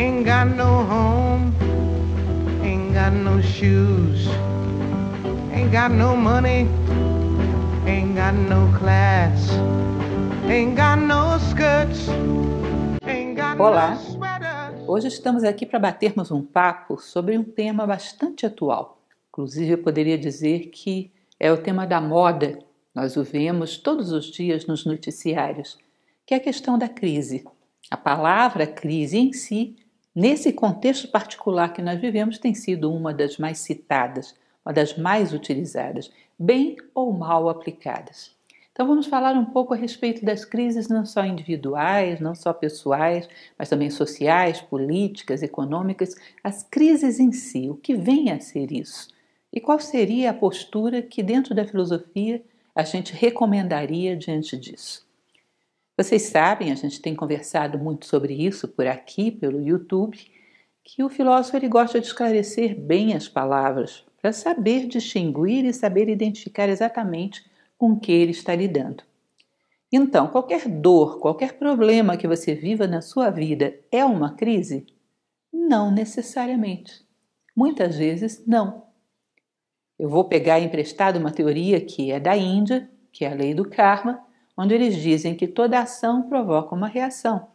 Ain't got no home, ain't got no shoes, ain't got no money, ain't got no class, ain't got no skirts, ain't got Olá. no sweater. Hoje estamos aqui para batermos um papo sobre um tema bastante atual. Inclusive, eu poderia dizer que é o tema da moda. Nós o vemos todos os dias nos noticiários, que é a questão da crise. A palavra crise em si, nesse contexto particular que nós vivemos, tem sido uma das mais citadas, uma das mais utilizadas, bem ou mal aplicadas. Então vamos falar um pouco a respeito das crises não só individuais, não só pessoais, mas também sociais, políticas, econômicas, as crises em si, o que vem a ser isso? E qual seria a postura que dentro da filosofia a gente recomendaria diante disso? Vocês sabem, a gente tem conversado muito sobre isso por aqui, pelo YouTube, que o filósofo ele gosta de esclarecer bem as palavras para saber distinguir e saber identificar exatamente com que ele está lidando. Então, qualquer dor, qualquer problema que você viva na sua vida é uma crise? Não necessariamente. Muitas vezes, não. Eu vou pegar emprestado uma teoria que é da Índia, que é a lei do karma, onde eles dizem que toda ação provoca uma reação.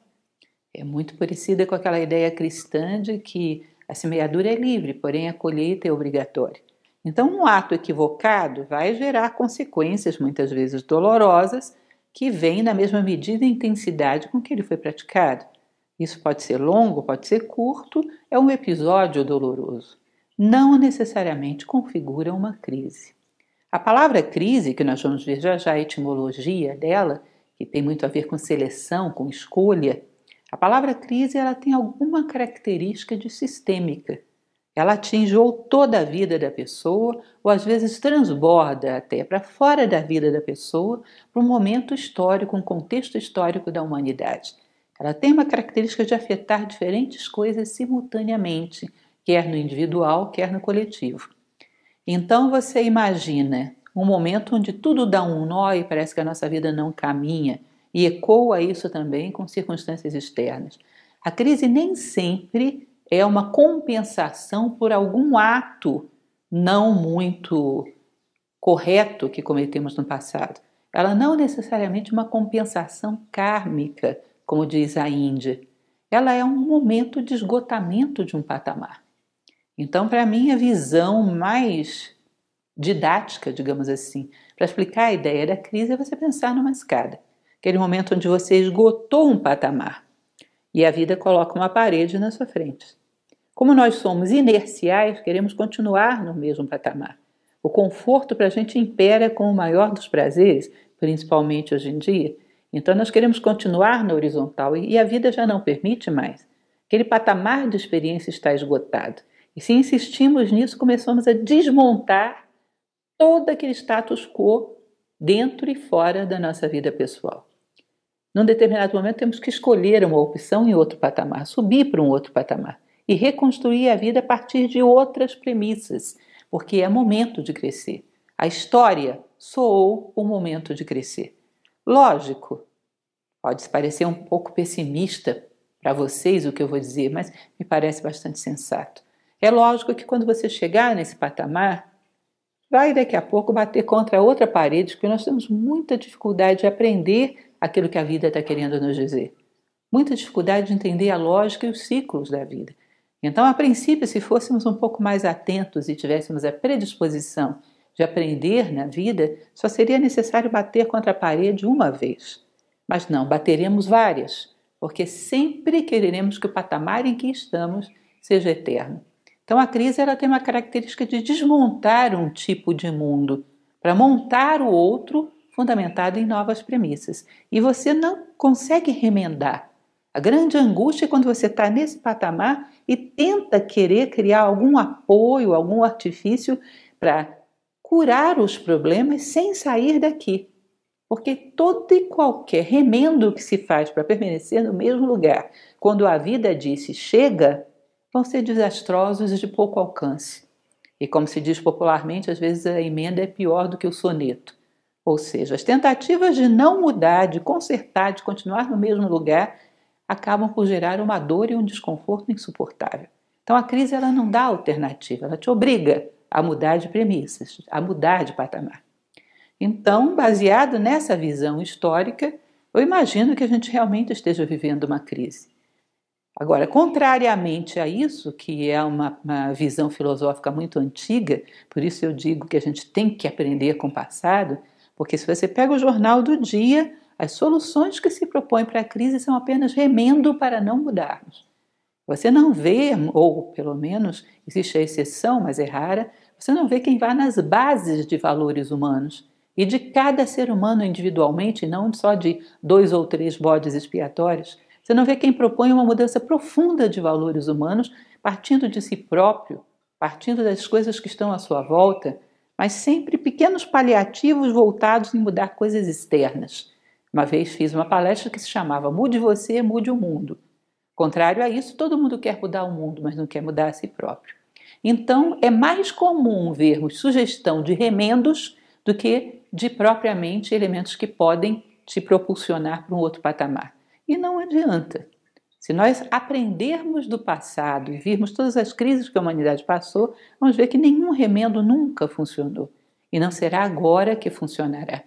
É muito parecida com aquela ideia cristã de que a semeadura é livre, porém a colheita é obrigatória. Então, um ato equivocado vai gerar consequências, muitas vezes dolorosas, que vêm na mesma medida e intensidade com que ele foi praticado. Isso pode ser longo, pode ser curto, é um episódio doloroso. Não necessariamente configura uma crise. A palavra crise, que nós vamos ver já já a etimologia dela, que tem muito a ver com seleção, com escolha, a palavra crise ela tem alguma característica de sistêmica. Ela atinge ou toda a vida da pessoa, ou às vezes transborda até para fora da vida da pessoa, para um momento histórico, um contexto histórico da humanidade. Ela tem uma característica de afetar diferentes coisas simultaneamente, quer no individual, quer no coletivo. Então você imagina um momento onde tudo dá um nó e parece que a nossa vida não caminha, e ecoa isso também com circunstâncias externas. A crise nem sempre é uma compensação por algum ato não muito correto que cometemos no passado. Ela não necessariamente uma compensação kármica, como diz a Índia. Ela é um momento de esgotamento de um patamar. Então, para mim, a visão mais didática, digamos assim, para explicar a ideia da crise é você pensar numa escada. Aquele momento onde você esgotou um patamar e a vida coloca uma parede na sua frente. Como nós somos inerciais, queremos continuar no mesmo patamar. O conforto para a gente impera como o maior dos prazeres, principalmente hoje em dia. Então nós queremos continuar na horizontal e a vida já não permite mais. Aquele patamar de experiência está esgotado. E se insistimos nisso, começamos a desmontar todo aquele status quo dentro e fora da nossa vida pessoal. Num determinado momento, temos que escolher uma opção em outro patamar, subir para um outro patamar e reconstruir a vida a partir de outras premissas, porque é momento de crescer. A história soou o momento de crescer. Lógico, pode parecer um pouco pessimista para vocês o que eu vou dizer, mas me parece bastante sensato. É lógico que quando você chegar nesse patamar, vai daqui a pouco bater contra outra parede, porque nós temos muita dificuldade de aprender aquilo que a vida está querendo nos dizer. Muita dificuldade de entender a lógica e os ciclos da vida. Então, a princípio, se fôssemos um pouco mais atentos e tivéssemos a predisposição de aprender na vida, só seria necessário bater contra a parede uma vez. Mas não, bateremos várias, porque sempre quereremos que o patamar em que estamos seja eterno. Então a crise ela tem uma característica de desmontar um tipo de mundo para montar o outro fundamentado em novas premissas. E você não consegue remendar. A grande angústia é quando você está nesse patamar e tenta querer criar algum apoio, algum artifício para curar os problemas sem sair daqui. Porque todo e qualquer remendo que se faz para permanecer no mesmo lugar, quando a vida disse chega, vão ser desastrosos e de pouco alcance. E como se diz popularmente, às vezes a emenda é pior do que o soneto. Ou seja, as tentativas de não mudar, de consertar, de continuar no mesmo lugar, acabam por gerar uma dor e um desconforto insuportável. Então a crise ela não dá alternativa, ela te obriga a mudar de premissas, a mudar de patamar. Então, baseado nessa visão histórica, eu imagino que a gente realmente esteja vivendo uma crise. Agora, contrariamente a isso, que é uma, uma, visão filosófica muito antiga, por isso eu digo que a gente tem que aprender com o passado, porque se você pega o jornal do dia, as soluções que se propõem para a crise são apenas remendo para não mudarmos. Você não vê, ou pelo menos existe a exceção, mas é rara, você não vê quem vá nas bases de valores humanos e de cada ser humano individualmente, não só de dois ou três bodes expiatórios. Você não vê quem propõe uma mudança profunda de valores humanos, partindo de si próprio, partindo das coisas que estão à sua volta, mas sempre pequenos paliativos voltados em mudar coisas externas. Uma vez fiz uma palestra que se chamava Mude você, mude o mundo. Contrário a isso, todo mundo quer mudar o mundo, mas não quer mudar a si próprio. Então, é mais comum vermos sugestão de remendos do que de propriamente elementos que podem te propulsionar para um outro patamar. E não adianta. Se nós aprendermos do passado e virmos todas as crises que a humanidade passou, vamos ver que nenhum remendo nunca funcionou. E não será agora que funcionará.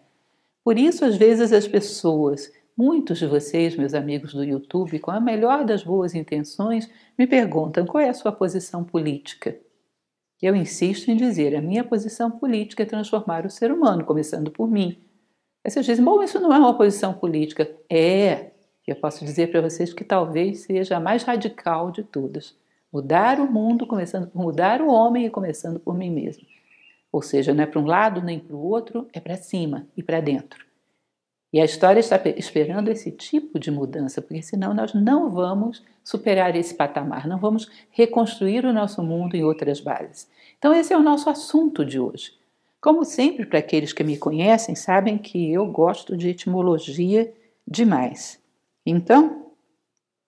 Por isso, às vezes, as pessoas, muitos de vocês, meus amigos do YouTube, com a melhor das boas intenções, me perguntam qual é a sua posição política. Eu insisto em dizer: a minha posição política é transformar o ser humano, começando por mim. Aí vocês dizem: bom, isso não é uma posição política. É, eu posso dizer para vocês que talvez seja a mais radical de todas. Mudar o mundo, começando por mudar o homem e começando por mim mesmo. Ou seja, não é para um lado nem para o outro, é para cima e para dentro. E a história está esperando esse tipo de mudança, porque senão nós não vamos superar esse patamar, não vamos reconstruir o nosso mundo em outras bases. Então, esse é o nosso assunto de hoje. Como sempre, para aqueles que me conhecem, sabem que eu gosto de etimologia demais. Então,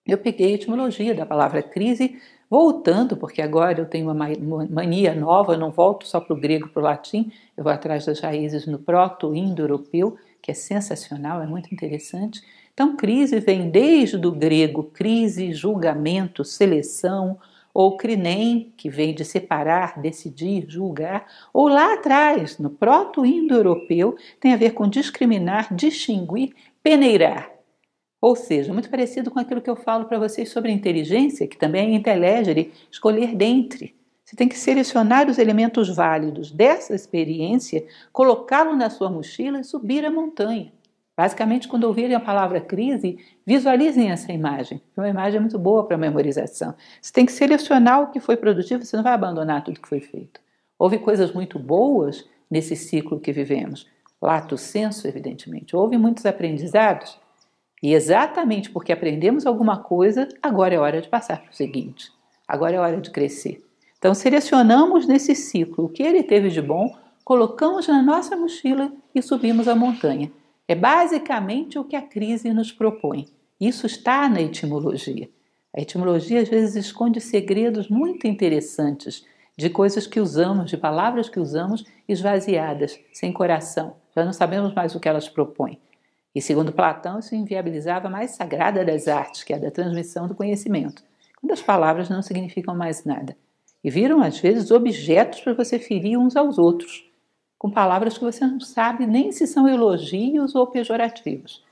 eu peguei a etimologia da palavra crise, voltando, porque agora eu tenho uma mania nova, eu não volto só para o grego, para o latim, eu vou atrás das raízes no proto-indo-europeu, que é sensacional, é muito interessante. Então, crise vem desde o grego crise, julgamento, seleção, ou crinem, que vem de separar, decidir, julgar, ou lá atrás, no proto-indo-europeu, tem a ver com discriminar, distinguir, peneirar. Ou seja, muito parecido com aquilo que eu falo para vocês sobre inteligência, que também é inteligere, escolher dentre. Você tem que selecionar os elementos válidos dessa experiência, colocá-lo na sua mochila e subir a montanha. Basicamente, quando ouvirem a palavra crise, visualizem essa imagem. É uma imagem muito boa para memorização. Você tem que selecionar o que foi produtivo, você não vai abandonar tudo que foi feito. Houve coisas muito boas nesse ciclo que vivemos. Lato senso, evidentemente. Houve muitos aprendizados. E exatamente porque aprendemos alguma coisa, agora é hora de passar para o seguinte. Agora é hora de crescer. Então, selecionamos nesse ciclo o que ele teve de bom, colocamos na nossa mochila e subimos a montanha. É basicamente o que a crise nos propõe. Isso está na etimologia. A etimologia às vezes esconde segredos muito interessantes de coisas que usamos, de palavras que usamos esvaziadas, sem coração. Já não sabemos mais o que elas propõem. E segundo Platão, isso inviabilizava a mais sagrada das artes, que é a da transmissão do conhecimento, quando as palavras não significam mais nada. E viram, às vezes, objetos para você ferir uns aos outros, com palavras que você não sabe nem se são elogios ou pejorativos.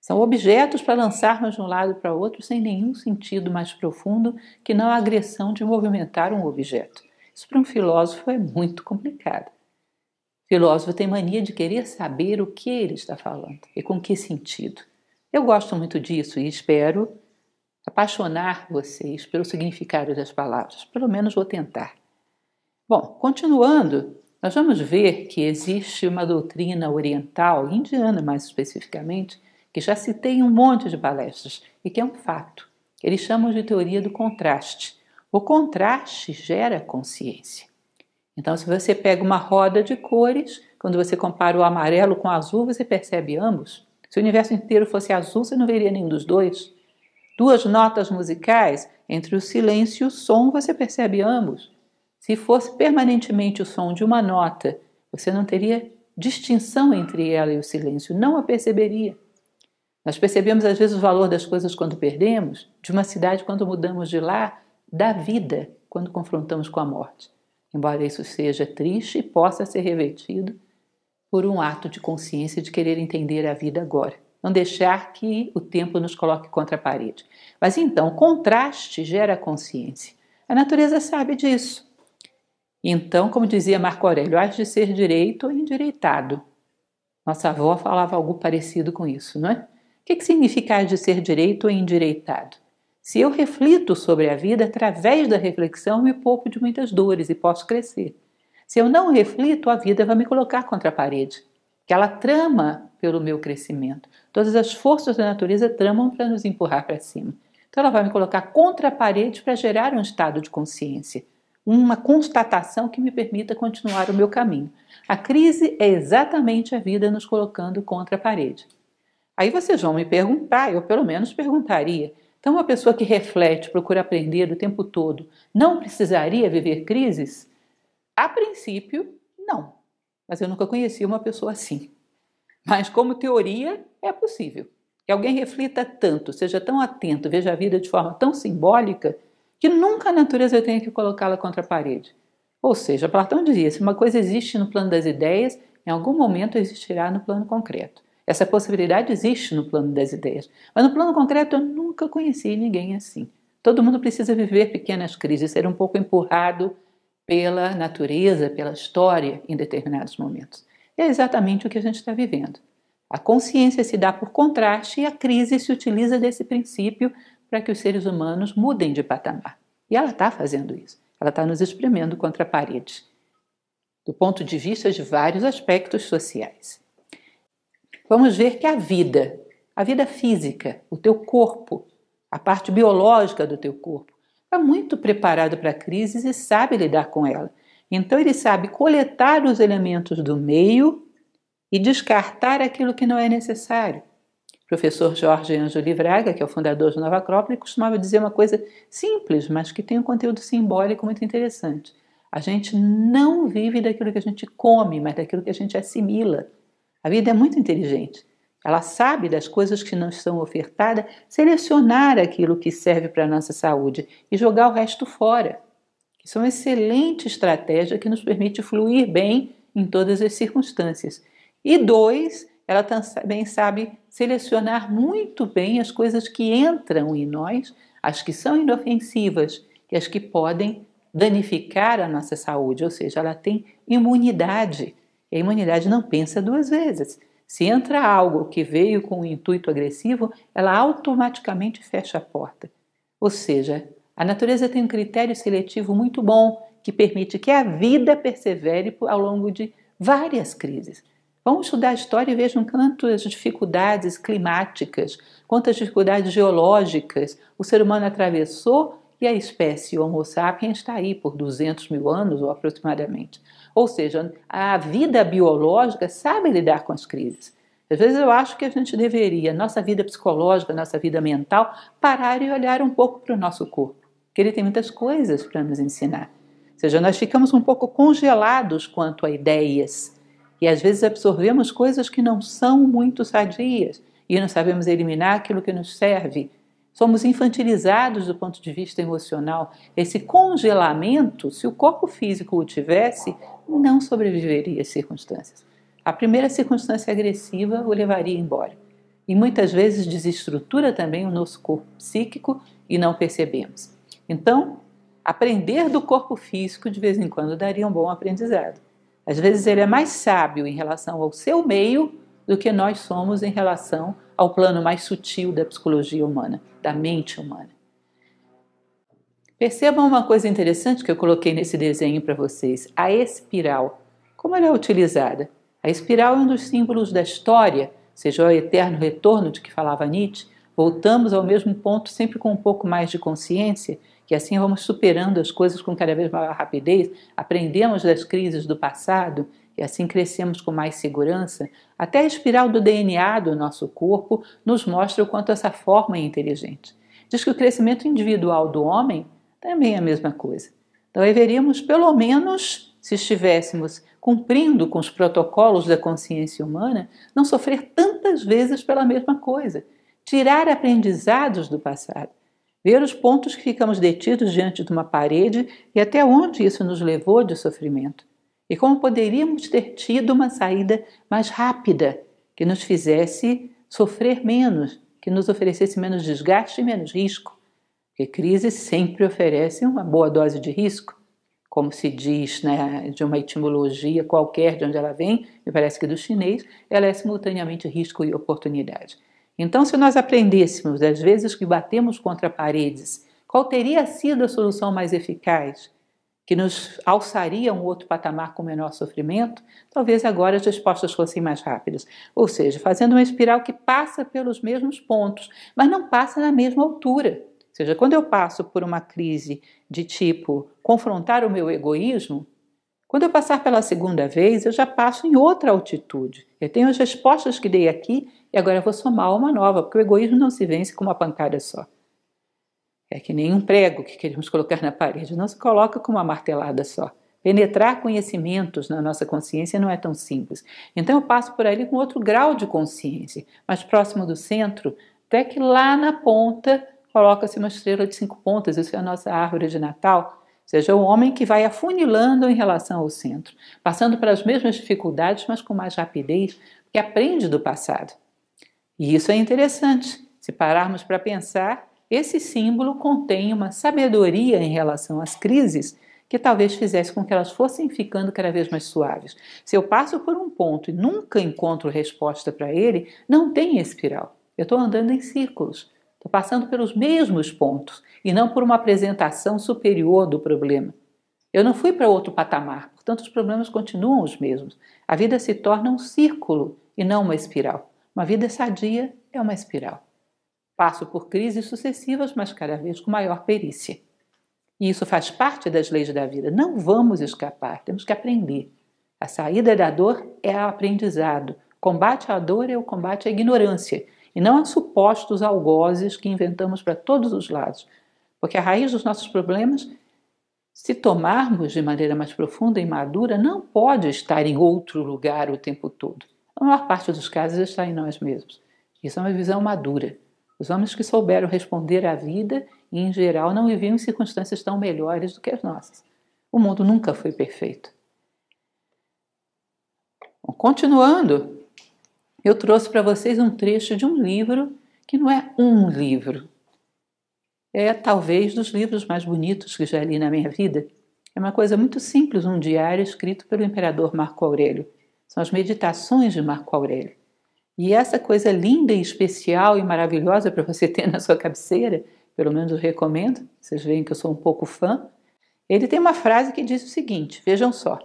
São objetos para lançarmos de um lado para o outro sem nenhum sentido mais profundo que não a agressão de movimentar um objeto. Isso para um filósofo é muito complicado filósofo tem mania de querer saber o que ele está falando e com que sentido. Eu gosto muito disso e espero apaixonar vocês pelo significado das palavras. Pelo menos vou tentar. Bom, continuando, nós vamos ver que existe uma doutrina oriental, indiana mais especificamente, que já citei em um monte de palestras e que é um fato. Eles chamam de teoria do contraste. O contraste gera consciência. Então, se você pega uma roda de cores, quando você compara o amarelo com o azul, você percebe ambos. Se o universo inteiro fosse azul, você não veria nenhum dos dois. Duas notas musicais, entre o silêncio e o som, você percebe ambos. Se fosse permanentemente o som de uma nota, você não teria distinção entre ela e o silêncio, não a perceberia. Nós percebemos às vezes o valor das coisas quando perdemos, de uma cidade quando mudamos de lá, da vida quando confrontamos com a morte. Embora isso seja triste e possa ser revertido por um ato de consciência de querer entender a vida agora. Não deixar que o tempo nos coloque contra a parede. Mas então, contraste gera consciência. A natureza sabe disso. Então, como dizia Marco Aurélio, há de ser direito ou endireitado. Nossa avó falava algo parecido com isso, não é? O que, que significa de ser direito ou endireitado? Se eu reflito sobre a vida através da reflexão, me poupo de muitas dores e posso crescer. Se eu não reflito, a vida vai me colocar contra a parede, que ela trama pelo meu crescimento. Todas as forças da natureza tramam para nos empurrar para cima. Então ela vai me colocar contra a parede para gerar um estado de consciência uma constatação que me permita continuar o meu caminho. A crise é exatamente a vida nos colocando contra a parede. Aí vocês vão me perguntar, eu pelo menos perguntaria. Então, uma pessoa que reflete, procura aprender o tempo todo, não precisaria viver crises? A princípio, não. Mas eu nunca conheci uma pessoa assim. Mas, como teoria, é possível. Que alguém reflita tanto, seja tão atento, veja a vida de forma tão simbólica, que nunca a natureza tenha que colocá-la contra a parede. Ou seja, Platão dizia: se uma coisa existe no plano das ideias, em algum momento existirá no plano concreto. Essa possibilidade existe no plano das ideias. Mas no plano concreto eu nunca conheci ninguém assim. Todo mundo precisa viver pequenas crises, ser um pouco empurrado pela natureza, pela história em determinados momentos. E é exatamente o que a gente está vivendo. A consciência se dá por contraste e a crise se utiliza desse princípio para que os seres humanos mudem de patamar. E ela está fazendo isso. Ela está nos espremendo contra a parede, do ponto de vista de vários aspectos sociais. Vamos ver que a vida, a vida física, o teu corpo, a parte biológica do teu corpo, está muito preparado para crises e sabe lidar com ela. Então ele sabe coletar os elementos do meio e descartar aquilo que não é necessário professor Jorge Ângelo Livraga, que é o fundador de Nova Acrópole, costumava dizer uma coisa simples, mas que tem um conteúdo simbólico muito interessante. A gente não vive daquilo que a gente come, mas daquilo que a gente assimila. A vida é muito inteligente. Ela sabe das coisas que não são ofertadas, selecionar aquilo que serve para a nossa saúde e jogar o resto fora. Isso é uma excelente estratégia que nos permite fluir bem em todas as circunstâncias. E dois, ela também sabe selecionar muito bem as coisas que entram em nós, as que são inofensivas e as que podem danificar a nossa saúde, ou seja, ela tem imunidade. E a imunidade não pensa duas vezes. Se entra algo que veio com um intuito agressivo, ela automaticamente fecha a porta. Ou seja, a natureza tem um critério seletivo muito bom que permite que a vida persevere ao longo de várias crises. Vamos estudar a história e vejam quantas dificuldades climáticas, quantas dificuldades geológicas o ser humano atravessou e a espécie Homo sapiens está aí por 200 mil anos ou aproximadamente. Ou seja, a vida biológica sabe lidar com as crises. Às vezes eu acho que a gente deveria, nossa vida psicológica, nossa vida mental, parar e olhar um pouco para o nosso corpo, que ele tem muitas coisas para nos ensinar. Ou seja, nós ficamos um pouco congelados quanto a ideias, e às vezes absorvemos coisas que não são muito sadias e não sabemos eliminar aquilo que nos serve. Somos infantilizados do ponto de vista emocional. Esse congelamento, se o corpo físico o tivesse, não sobreviveria às circunstâncias. A primeira circunstância agressiva o levaria embora. E muitas vezes desestrutura também o nosso corpo psíquico e não percebemos. Então, aprender do corpo físico de vez em quando daria um bom aprendizado. Às vezes ele é mais sábio em relação ao seu meio do que nós somos em relação ao plano mais sutil da psicologia humana, da mente humana. Percebam uma coisa interessante que eu coloquei nesse desenho para vocês: a espiral. Como ela é utilizada? A espiral é um dos símbolos da história, seja o eterno retorno de que falava Nietzsche. Voltamos ao mesmo ponto sempre com um pouco mais de consciência que assim vamos superando as coisas com cada vez maior rapidez, aprendemos das crises do passado e assim crescemos com mais segurança, até a espiral do DNA do nosso corpo nos mostra o quanto essa forma é inteligente. Diz que o crescimento individual do homem também é a mesma coisa. Então deveríamos, pelo menos, se estivéssemos cumprindo com os protocolos da consciência humana, não sofrer tantas vezes pela mesma coisa, tirar aprendizados do passado, ver os pontos que ficamos detidos diante de uma parede e até onde isso nos levou de sofrimento, e como poderíamos ter tido uma saída mais rápida que nos fizesse sofrer menos, que nos oferecesse menos desgaste e menos risco. Porque crise sempre oferece uma boa dose de risco como se diz né, de uma etimologia qualquer de onde ela vem, me parece que do chinês, ela é simultaneamente risco e oportunidade. Então, se nós aprendêssemos das vezes que batemos contra paredes, qual teria sido a solução mais eficaz, que nos alçaria a um outro patamar com menor sofrimento, talvez agora as respostas fossem mais rápidas. Ou seja, fazendo uma espiral que passa pelos mesmos pontos, mas não passa na mesma altura. Ou seja, quando eu passo por uma crise de tipo confrontar o meu egoísmo, quando eu passar pela segunda vez, eu já passo em outra altitude. Eu tenho as respostas que dei aqui e agora eu vou somar uma nova, porque o egoísmo não se vence com uma pancada só. É que nem um prego que queremos colocar na parede, não se coloca com uma martelada só. Penetrar conhecimentos na nossa consciência não é tão simples. Então eu passo por ali com outro grau de consciência, mais próximo do centro, até que lá na ponta coloca-se uma estrela de cinco pontas, isso é a nossa árvore de Natal. Ou seja, o homem que vai afunilando em relação ao centro, passando pelas mesmas dificuldades, mas com mais rapidez, que aprende do passado. E isso é interessante. Se pararmos para pensar, esse símbolo contém uma sabedoria em relação às crises que talvez fizesse com que elas fossem ficando cada vez mais suaves. Se eu passo por um ponto e nunca encontro resposta para ele, não tem espiral. Eu estou andando em círculos. Estou passando pelos mesmos pontos e não por uma apresentação superior do problema. Eu não fui para outro patamar, portanto, os problemas continuam os mesmos. A vida se torna um círculo e não uma espiral. Uma vida sadia é uma espiral. Passo por crises sucessivas, mas cada vez com maior perícia. E isso faz parte das leis da vida. Não vamos escapar, temos que aprender. A saída da dor é o aprendizado. Combate à dor é o combate à ignorância e não a supostos algozes que inventamos para todos os lados. Porque a raiz dos nossos problemas, se tomarmos de maneira mais profunda e madura, não pode estar em outro lugar o tempo todo. A maior parte dos casos está em nós mesmos. Isso é uma visão madura. Os homens que souberam responder à vida e, em geral, não viviam em circunstâncias tão melhores do que as nossas. O mundo nunca foi perfeito. Bom, continuando, eu trouxe para vocês um trecho de um livro que não é um livro. É talvez dos livros mais bonitos que já li na minha vida. É uma coisa muito simples, um diário escrito pelo imperador Marco Aurélio. São as meditações de Marco Aurélio. E essa coisa linda e especial e maravilhosa para você ter na sua cabeceira, pelo menos eu recomendo, vocês veem que eu sou um pouco fã. Ele tem uma frase que diz o seguinte: vejam só.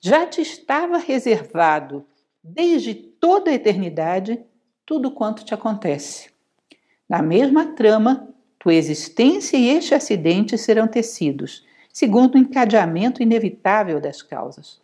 Já te estava reservado desde toda a eternidade tudo quanto te acontece. Na mesma trama, tua existência e este acidente serão tecidos, segundo o encadeamento inevitável das causas.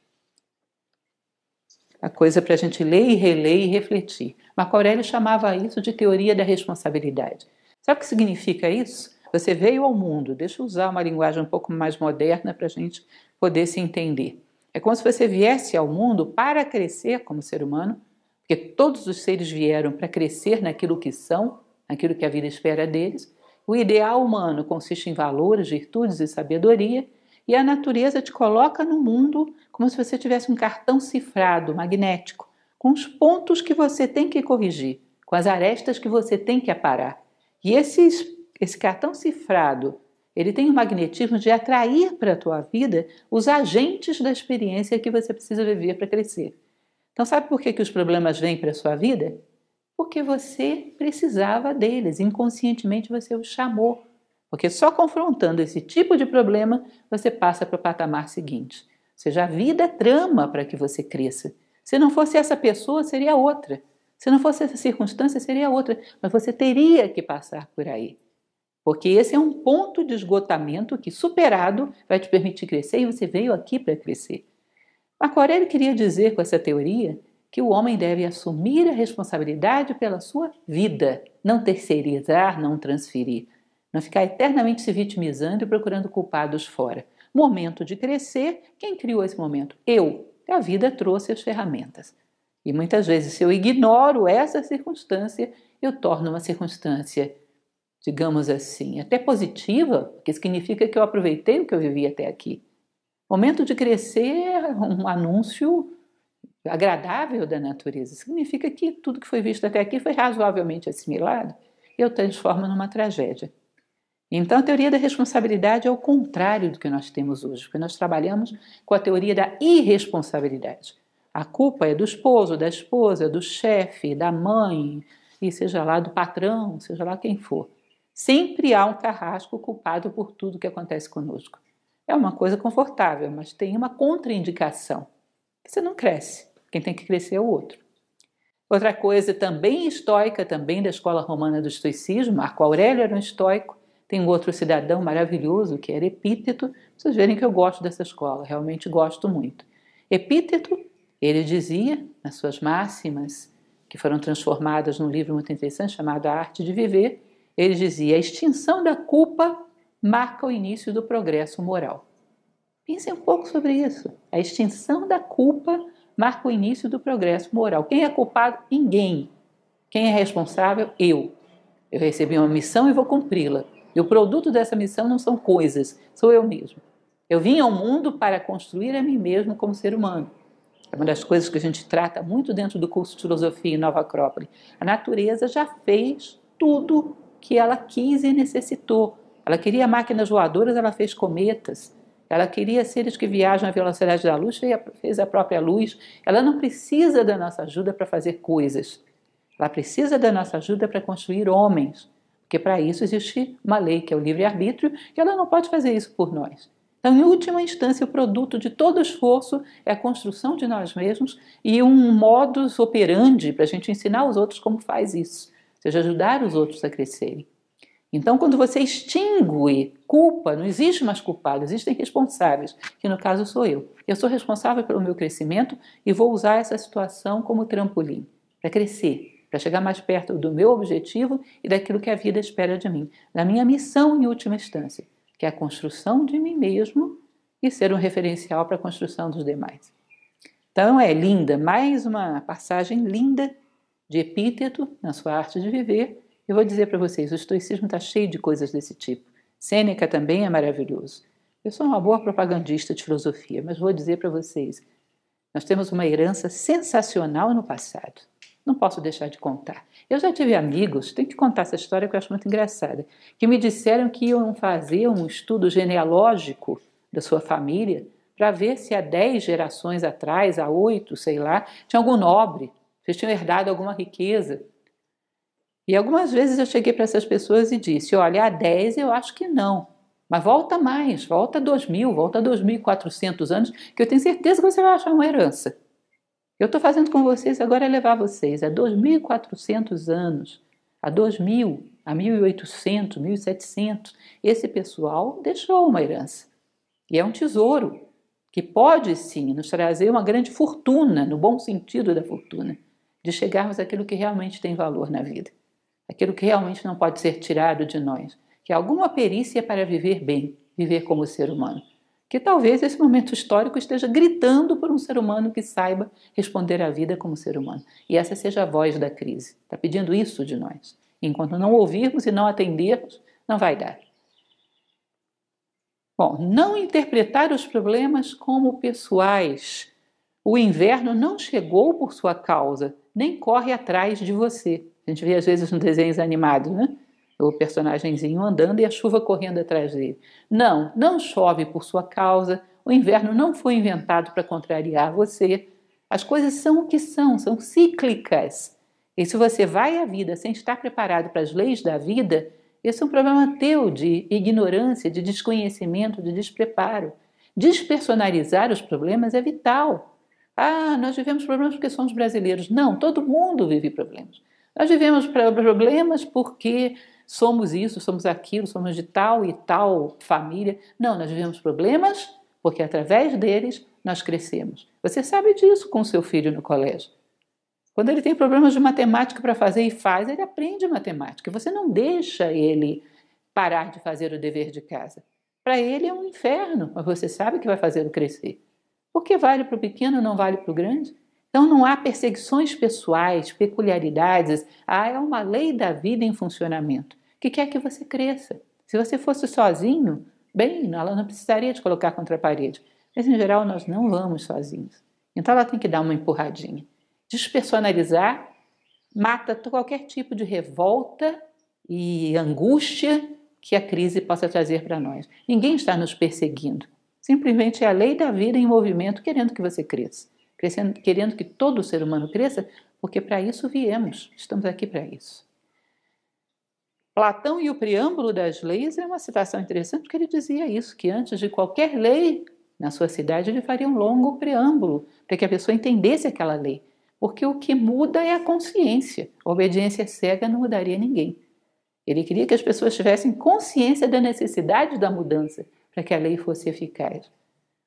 A coisa para a gente ler e reler e refletir. Marco Aurélio chamava isso de teoria da responsabilidade. Sabe o que significa isso? Você veio ao mundo, deixa eu usar uma linguagem um pouco mais moderna para a gente poder se entender. É como se você viesse ao mundo para crescer como ser humano, porque todos os seres vieram para crescer naquilo que são, naquilo que a vida espera deles. O ideal humano consiste em valores, virtudes e sabedoria, e a natureza te coloca no mundo como se você tivesse um cartão cifrado, magnético, com os pontos que você tem que corrigir, com as arestas que você tem que aparar. E esses, esse cartão cifrado ele tem o magnetismo de atrair para a tua vida os agentes da experiência que você precisa viver para crescer. Então, sabe por que, que os problemas vêm para a sua vida? Porque você precisava deles, inconscientemente você os chamou. Porque só confrontando esse tipo de problema você passa para o patamar seguinte. Ou seja, a vida trama para que você cresça. Se não fosse essa pessoa, seria outra. Se não fosse essa circunstância, seria outra. Mas você teria que passar por aí. Porque esse é um ponto de esgotamento que, superado, vai te permitir crescer e você veio aqui para crescer. Marco Aurélio queria dizer com essa teoria que o homem deve assumir a responsabilidade pela sua vida, não terceirizar, não transferir, não ficar eternamente se vitimizando e procurando culpados fora. Momento de crescer, quem criou esse momento? Eu. A vida trouxe as ferramentas. E muitas vezes, se eu ignoro essa circunstância, eu torno uma circunstância, digamos assim, até positiva, que significa que eu aproveitei o que eu vivi até aqui. Momento de crescer é um anúncio agradável da natureza. Significa que tudo que foi visto até aqui foi razoavelmente assimilado e eu transformo numa tragédia. Então, a teoria da responsabilidade é o contrário do que nós temos hoje, porque nós trabalhamos com a teoria da irresponsabilidade. A culpa é do esposo, da esposa, do chefe, da mãe, e seja lá do patrão, seja lá quem for. Sempre há um carrasco culpado por tudo que acontece conosco. É uma coisa confortável, mas tem uma contraindicação. Você não cresce. Quem tem que crescer é o outro. Outra coisa também estoica, também da escola romana do estoicismo, Marco Aurélio era um estoico, tem um outro cidadão maravilhoso que era Epíteto. Vocês verem que eu gosto dessa escola, realmente gosto muito. Epíteto ele dizia, nas suas máximas, que foram transformadas num livro muito interessante chamado A Arte de Viver, ele dizia: a extinção da culpa marca o início do progresso moral. Pensem um pouco sobre isso. A extinção da culpa marca o início do progresso moral. Quem é culpado? Ninguém. Quem é responsável? Eu. Eu recebi uma missão e vou cumpri-la. E o produto dessa missão não são coisas, sou eu mesmo. Eu vim ao mundo para construir a mim mesmo como ser humano. É uma das coisas que a gente trata muito dentro do curso de filosofia em Nova Acrópole. A natureza já fez tudo que ela quis e necessitou. Ela queria máquinas voadoras, ela fez cometas. Ela queria seres que viajam à velocidade da luz, fez a própria luz. Ela não precisa da nossa ajuda para fazer coisas. Ela precisa da nossa ajuda para construir homens. Porque para isso existe uma lei, que é o livre-arbítrio, que ela não pode fazer isso por nós. Então, em última instância, o produto de todo esforço é a construção de nós mesmos e um modus operandi para a gente ensinar os outros como faz isso, ou seja, ajudar os outros a crescerem. Então, quando você extingue culpa, não existe mais culpado, existem responsáveis, que no caso sou eu. Eu sou responsável pelo meu crescimento e vou usar essa situação como trampolim para crescer, para chegar mais perto do meu objetivo e daquilo que a vida espera de mim, da minha missão em última instância que é a construção de mim mesmo e ser um referencial para a construção dos demais. Então é linda, mais uma passagem linda de epíteto na sua arte de viver. Eu vou dizer para vocês, o estoicismo está cheio de coisas desse tipo. Sêneca também é maravilhoso. Eu sou uma boa propagandista de filosofia, mas vou dizer para vocês, nós temos uma herança sensacional no passado. Não posso deixar de contar. Eu já tive amigos, tenho que contar essa história que eu acho muito engraçada, que me disseram que iam fazer um estudo genealógico da sua família para ver se há dez gerações atrás, há oito, sei lá, tinha algum nobre, vocês tinham herdado alguma riqueza. E algumas vezes eu cheguei para essas pessoas e disse: Olha, há dez eu acho que não. Mas volta mais, volta dois mil, volta dois mil e quatrocentos anos, que eu tenho certeza que você vai achar uma herança. Eu estou fazendo com vocês agora é levar vocês a 2.400 anos, a 2.000, a 1.800, 1.700. Esse pessoal deixou uma herança. E é um tesouro que pode sim nos trazer uma grande fortuna, no bom sentido da fortuna, de chegarmos àquilo que realmente tem valor na vida, aquilo que realmente não pode ser tirado de nós, que é alguma perícia para viver bem, viver como ser humano que talvez esse momento histórico esteja gritando por um ser humano que saiba responder à vida como ser humano. E essa seja a voz da crise. Está pedindo isso de nós. Enquanto não ouvirmos e não atendermos, não vai dar. Bom, não interpretar os problemas como pessoais. O inverno não chegou por sua causa, nem corre atrás de você. A gente vê às vezes nos desenhos animados, né? O personagemzinho andando e a chuva correndo atrás dele. Não, não chove por sua causa, o inverno não foi inventado para contrariar você. As coisas são o que são, são cíclicas. E se você vai à vida sem estar preparado para as leis da vida, esse é um problema teu de ignorância, de desconhecimento, de despreparo. Despersonalizar os problemas é vital. Ah, nós vivemos problemas porque somos brasileiros. Não, todo mundo vive problemas. Nós vivemos problemas porque somos isso, somos aquilo, somos de tal e tal família. Não, nós vivemos problemas porque através deles nós crescemos. Você sabe disso com o seu filho no colégio. Quando ele tem problemas de matemática para fazer e faz, ele aprende matemática. Você não deixa ele parar de fazer o dever de casa. para ele é um inferno, mas você sabe que vai fazê-lo crescer. Porque vale para o pequeno, não vale para o grande? Então não há perseguições pessoais, peculiaridades. Ah, é uma lei da vida em funcionamento que quer que você cresça. Se você fosse sozinho, bem, ela não precisaria te colocar contra a parede. Mas em geral nós não vamos sozinhos. Então ela tem que dar uma empurradinha. Despersonalizar mata qualquer tipo de revolta e angústia que a crise possa trazer para nós. Ninguém está nos perseguindo. Simplesmente é a lei da vida em movimento querendo que você cresça, querendo que todo ser humano cresça, porque para isso viemos, estamos aqui para isso. Platão e o preâmbulo das leis é uma citação interessante porque ele dizia isso, que antes de qualquer lei na sua cidade ele faria um longo preâmbulo para que a pessoa entendesse aquela lei. Porque o que muda é a consciência. A obediência cega não mudaria ninguém. Ele queria que as pessoas tivessem consciência da necessidade da mudança para que a lei fosse eficaz.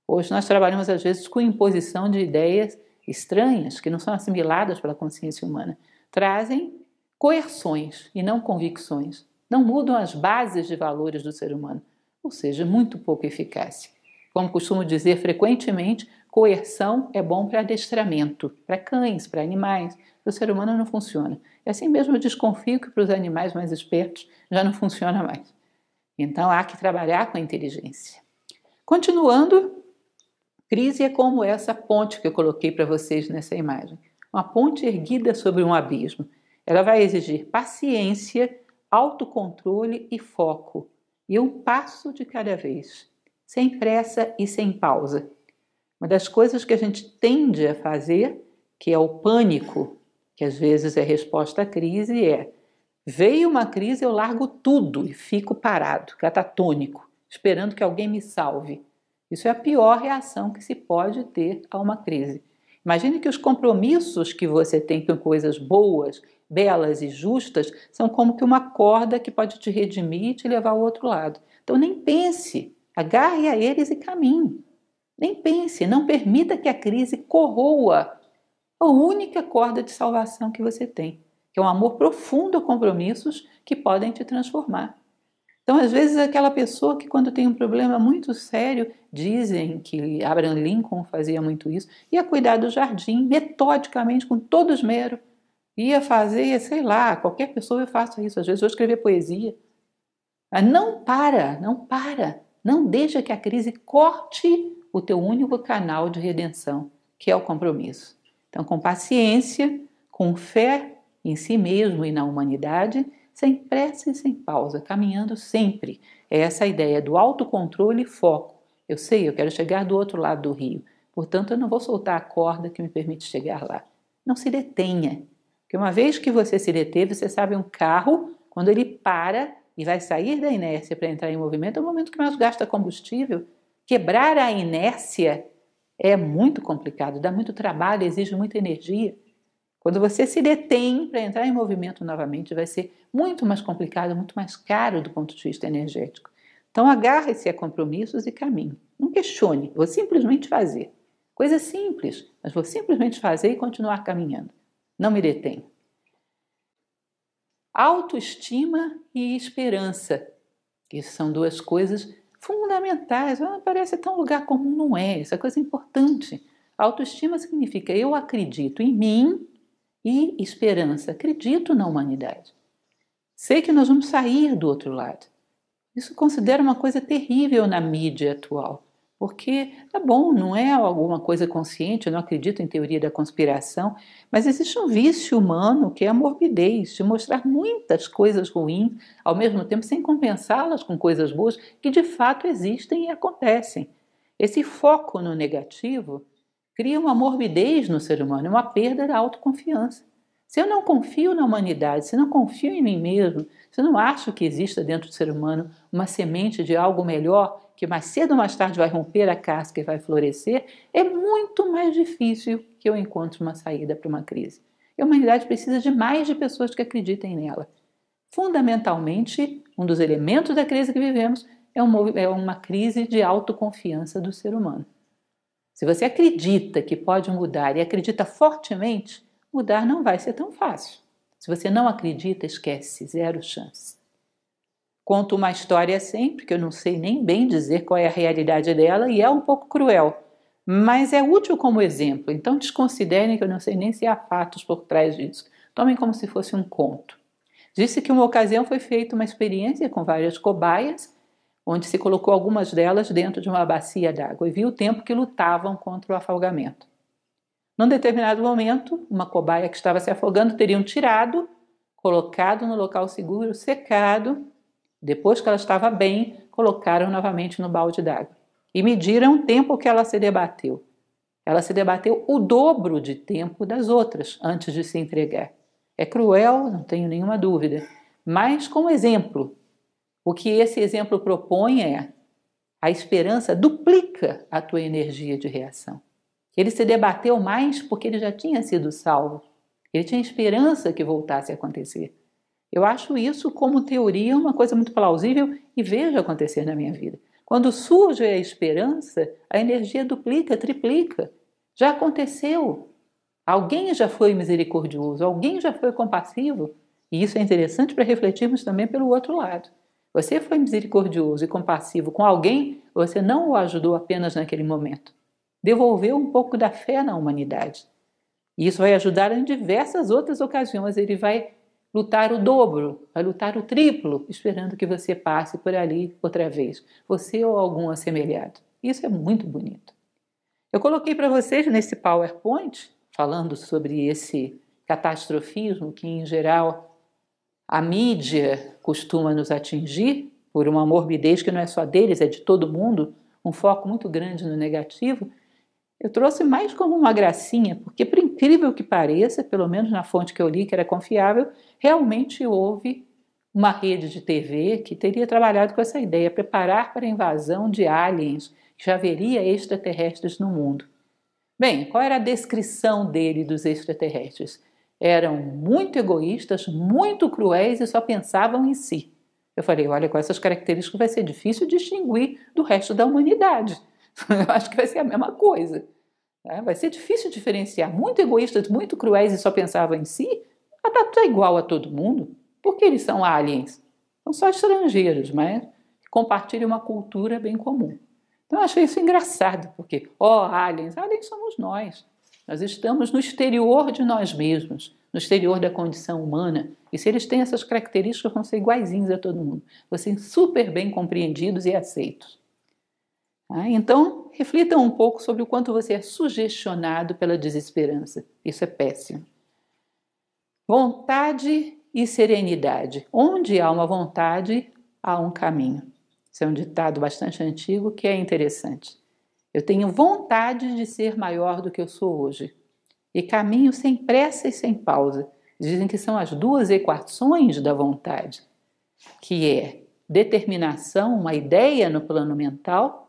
Hoje nós trabalhamos às vezes com imposição de ideias estranhas que não são assimiladas pela consciência humana. Trazem coerções e não convicções. Não mudam as bases de valores do ser humano, ou seja, muito pouco eficácia. Como costumo dizer frequentemente, coerção é bom para adestramento, para cães, para animais. O ser humano não funciona. E assim mesmo eu desconfio que para os animais mais espertos já não funciona mais. Então há que trabalhar com a inteligência. Continuando, crise é como essa ponte que eu coloquei para vocês nessa imagem. Uma ponte erguida sobre um abismo. Ela vai exigir paciência, autocontrole e foco, e um passo de cada vez, sem pressa e sem pausa. Uma das coisas que a gente tende a fazer, que é o pânico, que às vezes é resposta à crise, é veio uma crise, eu largo tudo e fico parado, catatônico, esperando que alguém me salve. Isso é a pior reação que se pode ter a uma crise. Imagine que os compromissos que você tem com coisas boas, belas e justas são como que uma corda que pode te redimir e te levar ao outro lado. Então nem pense, agarre a eles e caminhe. Nem pense, não permita que a crise corroa a única corda de salvação que você tem, que é um amor profundo a compromissos que podem te transformar. Então, às vezes, aquela pessoa que, quando tem um problema muito sério, dizem que Abraham Lincoln fazia muito isso, ia cuidar do jardim metodicamente, com todo esmero. Ia fazer, sei lá, qualquer pessoa eu faço isso. Às vezes, eu escrever poesia. Mas não para, não para. Não deixa que a crise corte o teu único canal de redenção, que é o compromisso. Então, com paciência, com fé em si mesmo e na humanidade, sem pressa e sem pausa, caminhando sempre. É essa ideia do autocontrole e foco. Eu sei, eu quero chegar do outro lado do rio, portanto, eu não vou soltar a corda que me permite chegar lá. Não se detenha, porque uma vez que você se deteve, você sabe um carro, quando ele para e vai sair da inércia para entrar em movimento, é o momento que mais gasta combustível. Quebrar a inércia é muito complicado, dá muito trabalho, exige muita energia. Quando você se detém para entrar em movimento novamente, vai ser muito mais complicado, muito mais caro do ponto de vista energético. Então agarre-se a compromissos e caminhe. Não questione, vou simplesmente fazer. Coisa simples, mas vou simplesmente fazer e continuar caminhando. Não me detenho. Autoestima e esperança, que são duas coisas fundamentais. Ah, parece tão lugar comum, não é? Essa coisa é importante. Autoestima significa eu acredito em mim e esperança, acredito na humanidade. Sei que nós vamos sair do outro lado. Isso considero uma coisa terrível na mídia atual. Porque, tá bom, não é alguma coisa consciente, eu não acredito em teoria da conspiração, mas existe um vício humano que é a morbidez, de mostrar muitas coisas ruins, ao mesmo tempo sem compensá-las com coisas boas que de fato existem e acontecem. Esse foco no negativo cria uma morbidez no ser humano, uma perda da autoconfiança. Se eu não confio na humanidade, se não confio em mim mesmo, se não acho que exista dentro do ser humano uma semente de algo melhor, que mais cedo ou mais tarde vai romper a casca e vai florescer, é muito mais difícil que eu encontre uma saída para uma crise. E a humanidade precisa de mais de pessoas que acreditem nela. Fundamentalmente, um dos elementos da crise que vivemos é uma, é uma crise de autoconfiança do ser humano. Se você acredita que pode mudar e acredita fortemente, mudar não vai ser tão fácil. Se você não acredita, esquece, zero chance. Conto uma história sempre, que eu não sei nem bem dizer qual é a realidade dela, e é um pouco cruel, mas é útil como exemplo, então desconsiderem que eu não sei nem se há fatos por trás disso. Tomem como se fosse um conto. Disse que uma ocasião foi feita uma experiência com várias cobaias, onde se colocou algumas delas dentro de uma bacia d'água e viu o tempo que lutavam contra o afogamento. Num determinado momento, uma cobaia que estava se afogando teriam tirado, colocado no local seguro, secado. Depois que ela estava bem, colocaram novamente no balde d'água e mediram o tempo que ela se debateu. Ela se debateu o dobro de tempo das outras antes de se entregar. É cruel, não tenho nenhuma dúvida, mas como exemplo, o que esse exemplo propõe é a esperança duplica a tua energia de reação. Ele se debateu mais porque ele já tinha sido salvo. Ele tinha esperança que voltasse a acontecer. Eu acho isso, como teoria, uma coisa muito plausível e vejo acontecer na minha vida. Quando surge a esperança, a energia duplica, triplica. Já aconteceu. Alguém já foi misericordioso, alguém já foi compassivo. E isso é interessante para refletirmos também pelo outro lado. Você foi misericordioso e compassivo com alguém, você não o ajudou apenas naquele momento. Devolveu um pouco da fé na humanidade. E isso vai ajudar em diversas outras ocasiões. Ele vai lutar o dobro, vai lutar o triplo, esperando que você passe por ali outra vez, você ou algum assemelhado. Isso é muito bonito. Eu coloquei para vocês nesse PowerPoint, falando sobre esse catastrofismo que, em geral, a mídia costuma nos atingir por uma morbidez que não é só deles, é de todo mundo, um foco muito grande no negativo. Eu trouxe mais como uma gracinha, porque, por incrível que pareça, pelo menos na fonte que eu li, que era confiável, realmente houve uma rede de TV que teria trabalhado com essa ideia, preparar para a invasão de aliens, que já haveria extraterrestres no mundo. Bem, qual era a descrição dele dos extraterrestres? Eram muito egoístas, muito cruéis e só pensavam em si. Eu falei, olha, com essas características vai ser difícil distinguir do resto da humanidade. Eu acho que vai ser a mesma coisa. Né? Vai ser difícil diferenciar muito egoístas, muito cruéis e só pensavam em si. A é igual a todo mundo. Porque eles são aliens. São só estrangeiros, mas compartilham uma cultura bem comum. Então eu achei isso engraçado, porque, ó, oh, aliens, aliens somos nós. Nós estamos no exterior de nós mesmos, no exterior da condição humana. E se eles têm essas características, vão ser iguaizinhos a todo mundo. Vão ser super bem compreendidos e aceitos. Ah, então, reflitam um pouco sobre o quanto você é sugestionado pela desesperança. Isso é péssimo. Vontade e serenidade. Onde há uma vontade, há um caminho. Isso é um ditado bastante antigo que é interessante. Eu tenho vontade de ser maior do que eu sou hoje. E caminho sem pressa e sem pausa. Dizem que são as duas equações da vontade, que é determinação, uma ideia no plano mental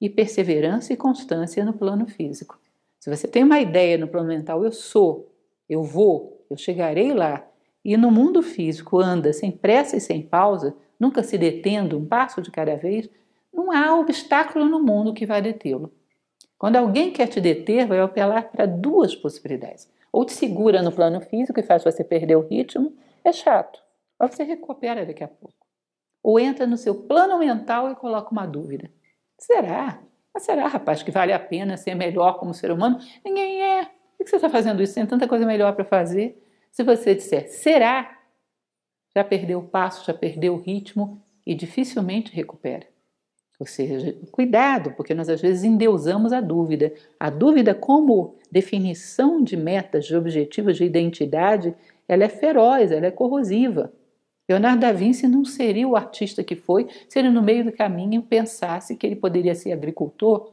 e perseverança e constância no plano físico. Se você tem uma ideia no plano mental, eu sou, eu vou, eu chegarei lá, e no mundo físico anda sem pressa e sem pausa, nunca se detendo um passo de cada vez, não há obstáculo no mundo que vá detê-lo. Quando alguém quer te deter, vai apelar para duas possibilidades. Ou te segura no plano físico e faz você perder o ritmo, é chato, mas você recupera daqui a pouco. Ou entra no seu plano mental e coloca uma dúvida. Será? Mas será, rapaz, que vale a pena ser melhor como ser humano? Ninguém é. Por que você está fazendo isso? Tem tanta coisa melhor para fazer. Se você disser será, já perdeu o passo, já perdeu o ritmo e dificilmente recupera. Ou seja, cuidado, porque nós às vezes endeusamos a dúvida. A dúvida, como definição de metas, de objetivos de identidade, ela é feroz, ela é corrosiva. Leonardo da Vinci não seria o artista que foi se ele, no meio do caminho, pensasse que ele poderia ser agricultor.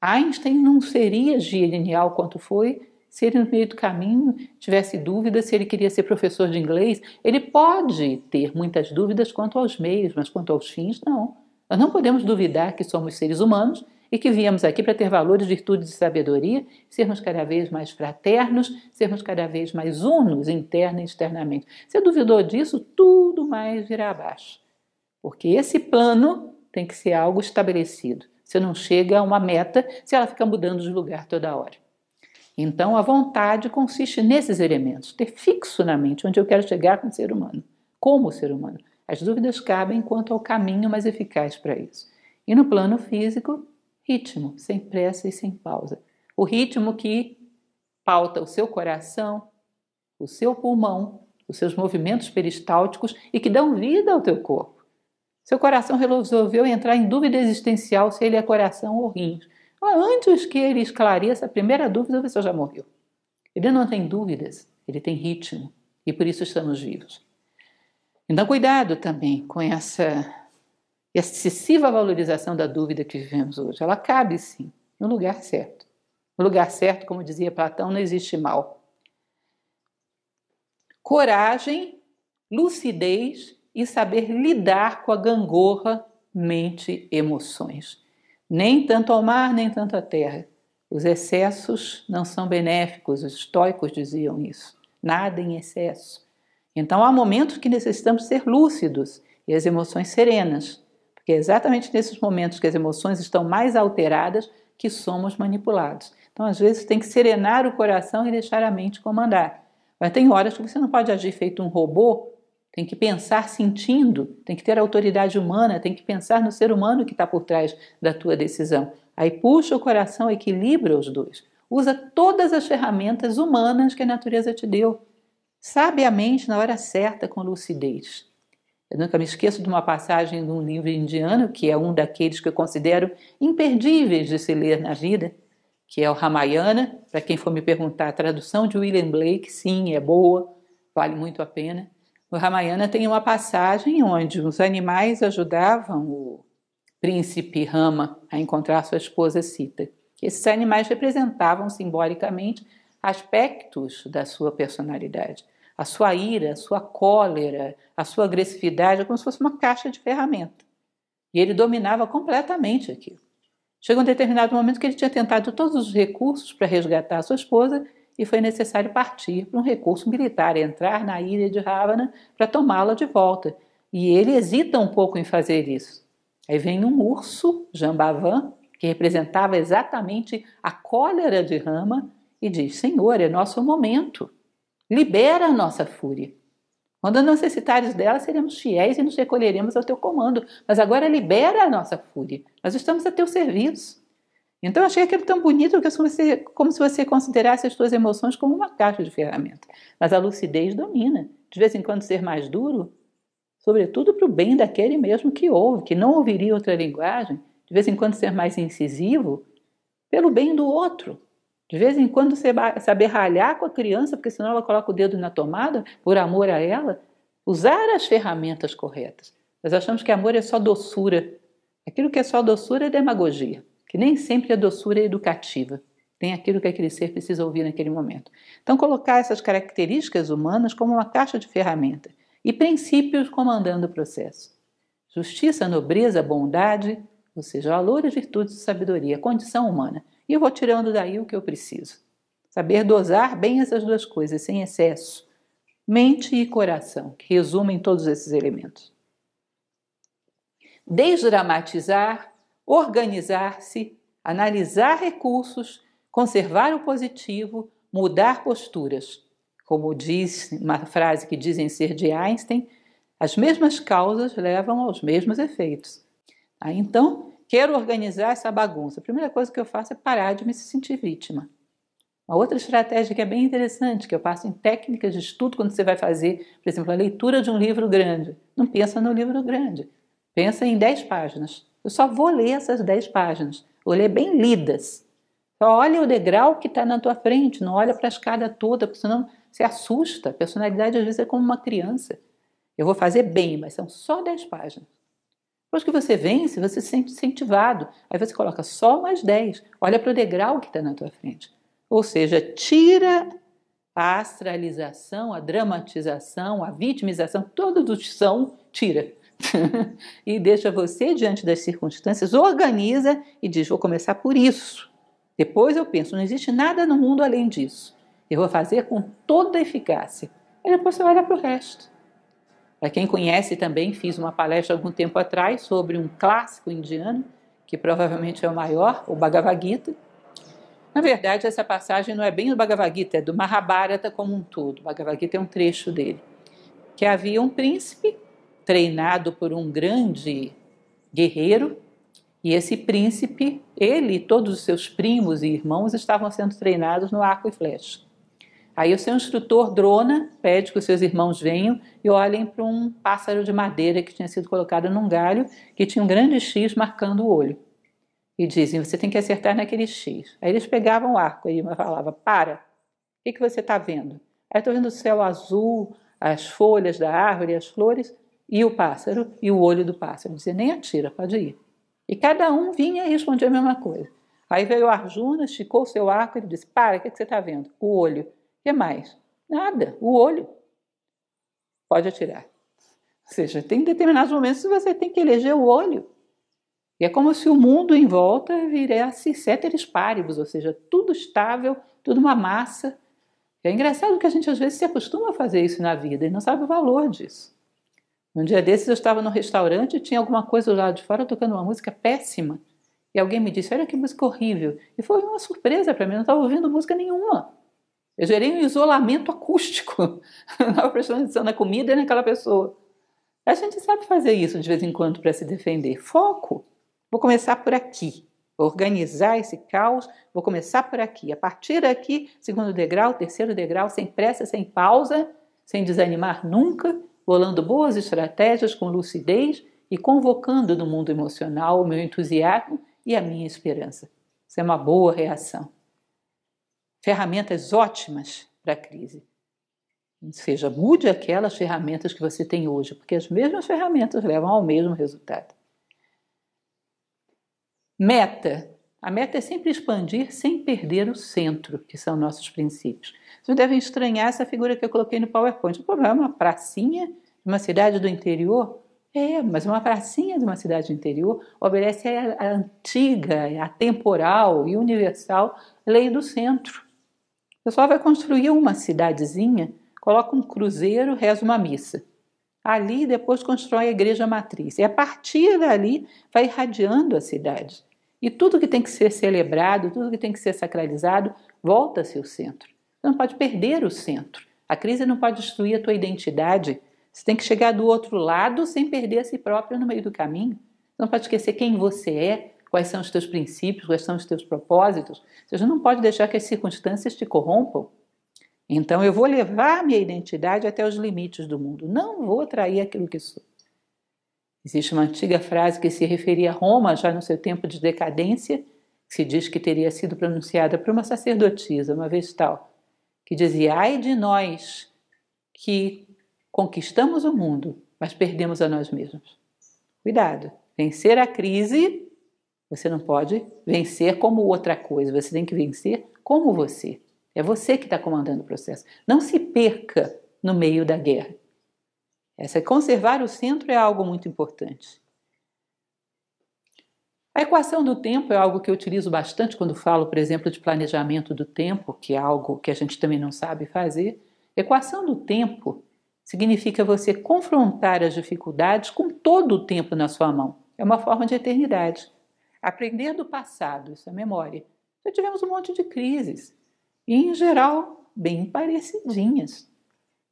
Einstein não seria genial quanto foi se ele, no meio do caminho, tivesse dúvidas se ele queria ser professor de inglês. Ele pode ter muitas dúvidas quanto aos meios, mas quanto aos fins, não. Nós não podemos duvidar que somos seres humanos e que viemos aqui para ter valores, virtudes e sabedoria, sermos cada vez mais fraternos, sermos cada vez mais unos interna e externamente. Se duvidou disso, tudo mais virá abaixo. Porque esse plano tem que ser algo estabelecido. Você não chega a uma meta se ela fica mudando de lugar toda hora. Então, a vontade consiste nesses elementos, ter fixo na mente onde eu quero chegar com o ser humano, como ser humano. As dúvidas cabem quanto ao caminho mais eficaz para isso. E no plano físico, ritmo, sem pressa e sem pausa. O ritmo que pauta o seu coração, o seu pulmão, os seus movimentos peristálticos e que dão vida ao teu corpo. Seu coração resolveu entrar em dúvida existencial se ele é coração ou rins. Antes que ele esclareça a primeira dúvida, a pessoa já morreu. Ele não tem dúvidas, ele tem ritmo e por isso estamos vivos. Então, cuidado também com essa excessiva valorização da dúvida que vivemos hoje. Ela cabe sim no lugar certo. No lugar certo, como dizia Platão, não existe mal. Coragem, lucidez e saber lidar com a gangorra mente emoções. Nem tanto ao mar, nem tanto à terra. Os excessos não são benéficos, os estoicos diziam isso. Nada em excesso. Então há momentos que necessitamos ser lúcidos e as emoções serenas, porque é exatamente nesses momentos que as emoções estão mais alteradas que somos manipulados. Então, às vezes, tem que serenar o coração e deixar a mente comandar. Mas tem horas que você não pode agir feito um robô, tem que pensar sentindo, tem que ter autoridade humana, tem que pensar no ser humano que está por trás da tua decisão. Aí puxa o coração, equilibra os dois. Usa todas as ferramentas humanas que a natureza te deu sabiamente na hora certa com lucidez. Eu nunca me esqueço de uma passagem de um livro indiano, que é um daqueles que eu considero imperdíveis de se ler na vida, que é o Ramayana. Para quem for me perguntar, a tradução de William Blake, sim, é boa, vale muito a pena. O Ramayana tem uma passagem onde os animais ajudavam o príncipe Rama a encontrar sua esposa Sita. Esses animais representavam simbolicamente aspectos da sua personalidade a sua ira, a sua cólera, a sua agressividade, é como se fosse uma caixa de ferramenta. E ele dominava completamente aquilo. Chegou um determinado momento que ele tinha tentado todos os recursos para resgatar a sua esposa e foi necessário partir para um recurso militar, entrar na ilha de Ravana para tomá-la de volta. E ele hesita um pouco em fazer isso. Aí vem um urso, Jambavan, que representava exatamente a cólera de Rama, e diz: Senhor, é nosso momento. Libera a nossa fúria. Quando necessitares dela, seremos fiéis e nos recolheremos ao teu comando. Mas agora libera a nossa fúria. Nós estamos a teu serviço. Então eu achei aquilo tão bonito que você, como se você considerasse as tuas emoções como uma caixa de ferramentas. Mas a lucidez domina. De vez em quando ser mais duro, sobretudo para o bem daquele mesmo que ouve, que não ouviria outra linguagem. De vez em quando ser mais incisivo, pelo bem do outro. De vez em quando saber ralhar com a criança, porque senão ela coloca o dedo na tomada, por amor a ela. Usar as ferramentas corretas. Nós achamos que amor é só doçura. Aquilo que é só doçura é demagogia, que nem sempre a doçura é educativa. Tem aquilo que aquele ser precisa ouvir naquele momento. Então, colocar essas características humanas como uma caixa de ferramentas e princípios comandando o processo. Justiça, nobreza, bondade, ou seja, valores, virtudes e sabedoria, condição humana. E vou tirando daí o que eu preciso. Saber dosar bem essas duas coisas, sem excesso. Mente e coração, que resumem todos esses elementos. Desdramatizar, organizar-se, analisar recursos, conservar o positivo, mudar posturas. Como diz uma frase que dizem ser de Einstein, as mesmas causas levam aos mesmos efeitos. Então, quero organizar essa bagunça. A primeira coisa que eu faço é parar de me sentir vítima. Uma outra estratégia que é bem interessante, que eu passo em técnicas de estudo quando você vai fazer, por exemplo, a leitura de um livro grande. Não pensa no livro grande, pensa em 10 páginas. Eu só vou ler essas 10 páginas, vou ler bem lidas. Só olha o degrau que está na tua frente, não olha para a escada toda, porque senão você assusta. A personalidade às vezes é como uma criança. Eu vou fazer bem, mas são só 10 páginas. Depois que você vence, você se sente incentivado. Aí você coloca só mais 10. Olha para o degrau que está na tua frente. Ou seja, tira a astralização, a dramatização, a vitimização, todos os são, tira. e deixa você diante das circunstâncias, organiza e diz: vou começar por isso. Depois eu penso: não existe nada no mundo além disso. Eu vou fazer com toda a eficácia. E depois você olha para o resto. Para quem conhece também, fiz uma palestra algum tempo atrás sobre um clássico indiano, que provavelmente é o maior, o Bhagavad Gita. Na verdade, essa passagem não é bem do Bhagavad Gita, é do Mahabharata como um todo. O Bhagavad Gita é um trecho dele. Que havia um príncipe treinado por um grande guerreiro, e esse príncipe, ele e todos os seus primos e irmãos estavam sendo treinados no arco e flecha. Aí o seu instrutor Drona pede que os seus irmãos venham e olhem para um pássaro de madeira que tinha sido colocado num galho, que tinha um grande X marcando o olho. E dizem, você tem que acertar naquele X. Aí eles pegavam o arco e falava, para, o que, que você está vendo? Aí estou vendo o céu azul, as folhas da árvore, as flores, e o pássaro, e o olho do pássaro. Dizia, nem atira, pode ir. E cada um vinha e respondia a mesma coisa. Aí veio o Arjuna, esticou o seu arco e disse: Para, o que, você está vendo? O olho. Que mais? Nada, o olho. Pode atirar. Ou seja, tem determinados momentos que você tem que eleger o olho. E é como se o mundo em volta virasse ceteris paribus, ou seja, tudo estável, tudo uma massa. É engraçado que a gente às vezes se acostuma a fazer isso na vida e não sabe o valor disso. Um dia desses eu estava no restaurante e tinha alguma coisa lá de fora tocando uma música péssima. E alguém me disse: Olha que música horrível. E foi uma surpresa para mim, eu não estava ouvindo música nenhuma. Eu gerei um isolamento acústico. estava prestando atenção na comida e naquela pessoa. A gente sabe fazer isso de vez em quando para se defender. Foco. Vou começar por aqui. Vou organizar esse caos. Vou começar por aqui. A partir daqui, segundo degrau, terceiro degrau, sem pressa, sem pausa, sem desanimar nunca bolando boas estratégias com lucidez e convocando no mundo emocional o meu entusiasmo e a minha esperança. Isso é uma boa reação. Ferramentas ótimas para a crise. Ou seja, mude aquelas ferramentas que você tem hoje, porque as mesmas ferramentas levam ao mesmo resultado. Meta. A meta é sempre expandir sem perder o centro, que são nossos princípios. Vocês devem estranhar essa figura que eu coloquei no PowerPoint. O problema é uma pracinha de uma cidade do interior? É, mas uma pracinha de uma cidade do interior obedece à antiga, atemporal e universal lei do centro. O pessoal vai construir uma cidadezinha, coloca um cruzeiro, reza uma missa. Ali depois constrói a igreja matriz. E a partir dali vai irradiando a cidade. E tudo que tem que ser celebrado, tudo que tem que ser sacralizado, volta-se ao centro. Você não pode perder o centro. A crise não pode destruir a tua identidade. Você tem que chegar do outro lado sem perder a si próprio no meio do caminho. Você não pode esquecer quem você é, quais são os teus princípios, quais são os teus propósitos. Você não pode deixar que as circunstâncias te corrompam. Então eu vou levar minha identidade até os limites do mundo. Não vou trair aquilo que sou. Existe uma antiga frase que se referia a Roma já no seu tempo de decadência, que se diz que teria sido pronunciada por uma sacerdotisa, uma vez tal que dizia: Ai de nós que conquistamos o mundo, mas perdemos a nós mesmos. Cuidado, vencer a crise, você não pode vencer como outra coisa, você tem que vencer como você. É você que está comandando o processo. Não se perca no meio da guerra. Essa conservar o centro é algo muito importante. A equação do tempo é algo que eu utilizo bastante quando falo, por exemplo, de planejamento do tempo, que é algo que a gente também não sabe fazer. Equação do tempo significa você confrontar as dificuldades com todo o tempo na sua mão. É uma forma de eternidade. Aprender do passado, isso é memória. Já tivemos um monte de crises, e em geral, bem parecidinhas.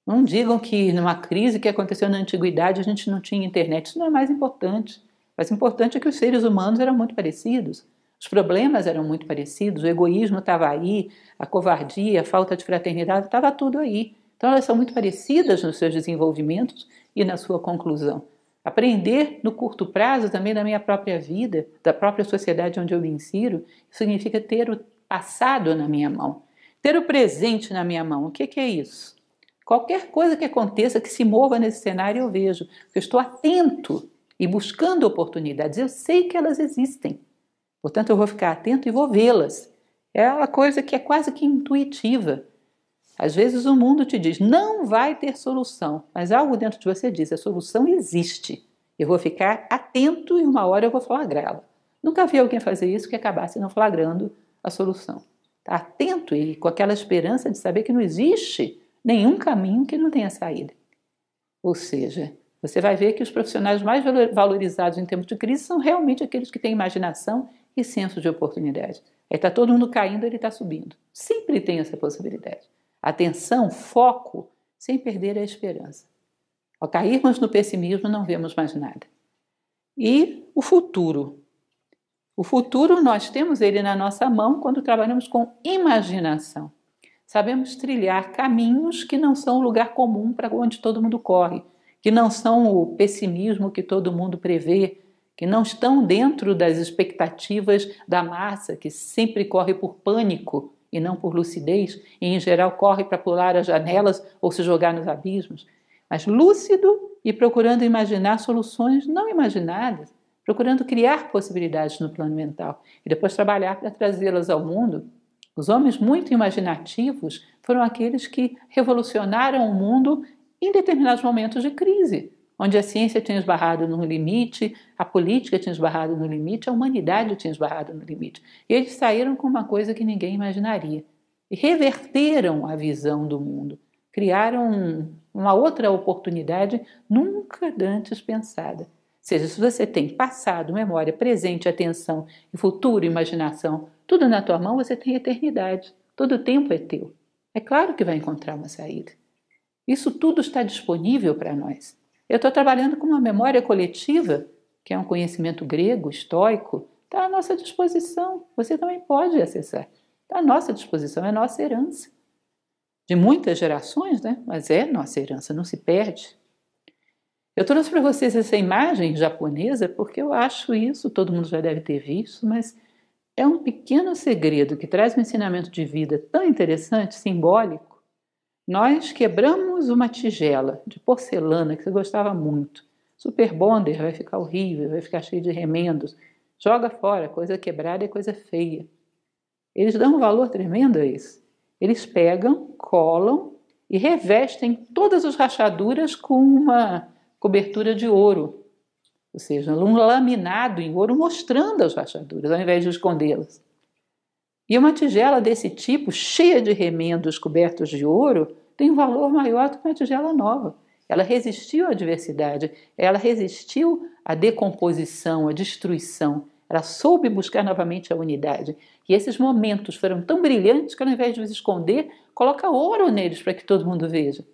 Não digam que numa crise que aconteceu na antiguidade a gente não tinha internet, isso não é mais importante. O importante é que os seres humanos eram muito parecidos. Os problemas eram muito parecidos, o egoísmo estava aí, a covardia, a falta de fraternidade, estava tudo aí. Então elas são muito parecidas nos seus desenvolvimentos e na sua conclusão. Aprender no curto prazo também da minha própria vida, da própria sociedade onde eu me insiro, significa ter o passado na minha mão, ter o presente na minha mão. O que, que é isso? Qualquer coisa que aconteça, que se mova nesse cenário, eu vejo. Eu estou atento e buscando oportunidades. Eu sei que elas existem. Portanto, eu vou ficar atento e vou vê-las. É uma coisa que é quase que intuitiva. Às vezes o mundo te diz, não vai ter solução, mas algo dentro de você diz, a solução existe. Eu vou ficar atento e uma hora eu vou flagrá-la. Nunca vi alguém fazer isso que acabasse não flagrando a solução. Tá atento e com aquela esperança de saber que não existe nenhum caminho que não tenha saída. Ou seja, você vai ver que os profissionais mais valorizados em tempos de crise são realmente aqueles que têm imaginação e senso de oportunidade. Aí está todo mundo caindo, ele está subindo. Sempre tem essa possibilidade. Atenção, foco, sem perder a esperança. Ao cairmos no pessimismo, não vemos mais nada. E o futuro. O futuro nós temos ele na nossa mão quando trabalhamos com imaginação. Sabemos trilhar caminhos que não são o lugar comum para onde todo mundo corre, que não são o pessimismo que todo mundo prevê, que não estão dentro das expectativas da massa, que sempre corre por pânico e não por lucidez, e em geral corre para pular as janelas ou se jogar nos abismos, mas lúcido e procurando imaginar soluções não imaginadas, procurando criar possibilidades no plano mental e depois trabalhar para trazê-las ao mundo. Os homens muito imaginativos foram aqueles que revolucionaram o mundo em determinados momentos de crise, onde a ciência tinha esbarrado no limite, a política tinha esbarrado no limite, a humanidade tinha esbarrado no limite. E eles saíram com uma coisa que ninguém imaginaria. E reverteram a visão do mundo, criaram uma outra oportunidade nunca antes pensada. Ou seja, se você tem passado, memória, presente, atenção e futuro, imaginação, tudo na tua mão, você tem eternidade. Todo o tempo é teu. É claro que vai encontrar uma saída. Isso tudo está disponível para nós. Eu estou trabalhando com uma memória coletiva, que é um conhecimento grego, estoico, está à nossa disposição. Você também pode acessar. Está à nossa disposição, é nossa herança. De muitas gerações, né? mas é nossa herança, não se perde. Eu trouxe para vocês essa imagem japonesa porque eu acho isso, todo mundo já deve ter visto, mas é um pequeno segredo que traz um ensinamento de vida tão interessante, simbólico, nós quebramos uma tigela de porcelana que você gostava muito. Super Bonder vai ficar horrível, vai ficar cheio de remendos. Joga fora, coisa quebrada é coisa feia. Eles dão um valor tremendo a isso. Eles pegam, colam e revestem todas as rachaduras com uma cobertura de ouro, ou seja, um laminado em ouro mostrando as rachaduras, ao invés de escondê-las. E uma tigela desse tipo, cheia de remendos cobertos de ouro, tem um valor maior do que uma tigela nova. Ela resistiu à adversidade, ela resistiu à decomposição, à destruição. Ela soube buscar novamente a unidade. E esses momentos foram tão brilhantes que, ao invés de os esconder, coloca ouro neles para que todo mundo veja.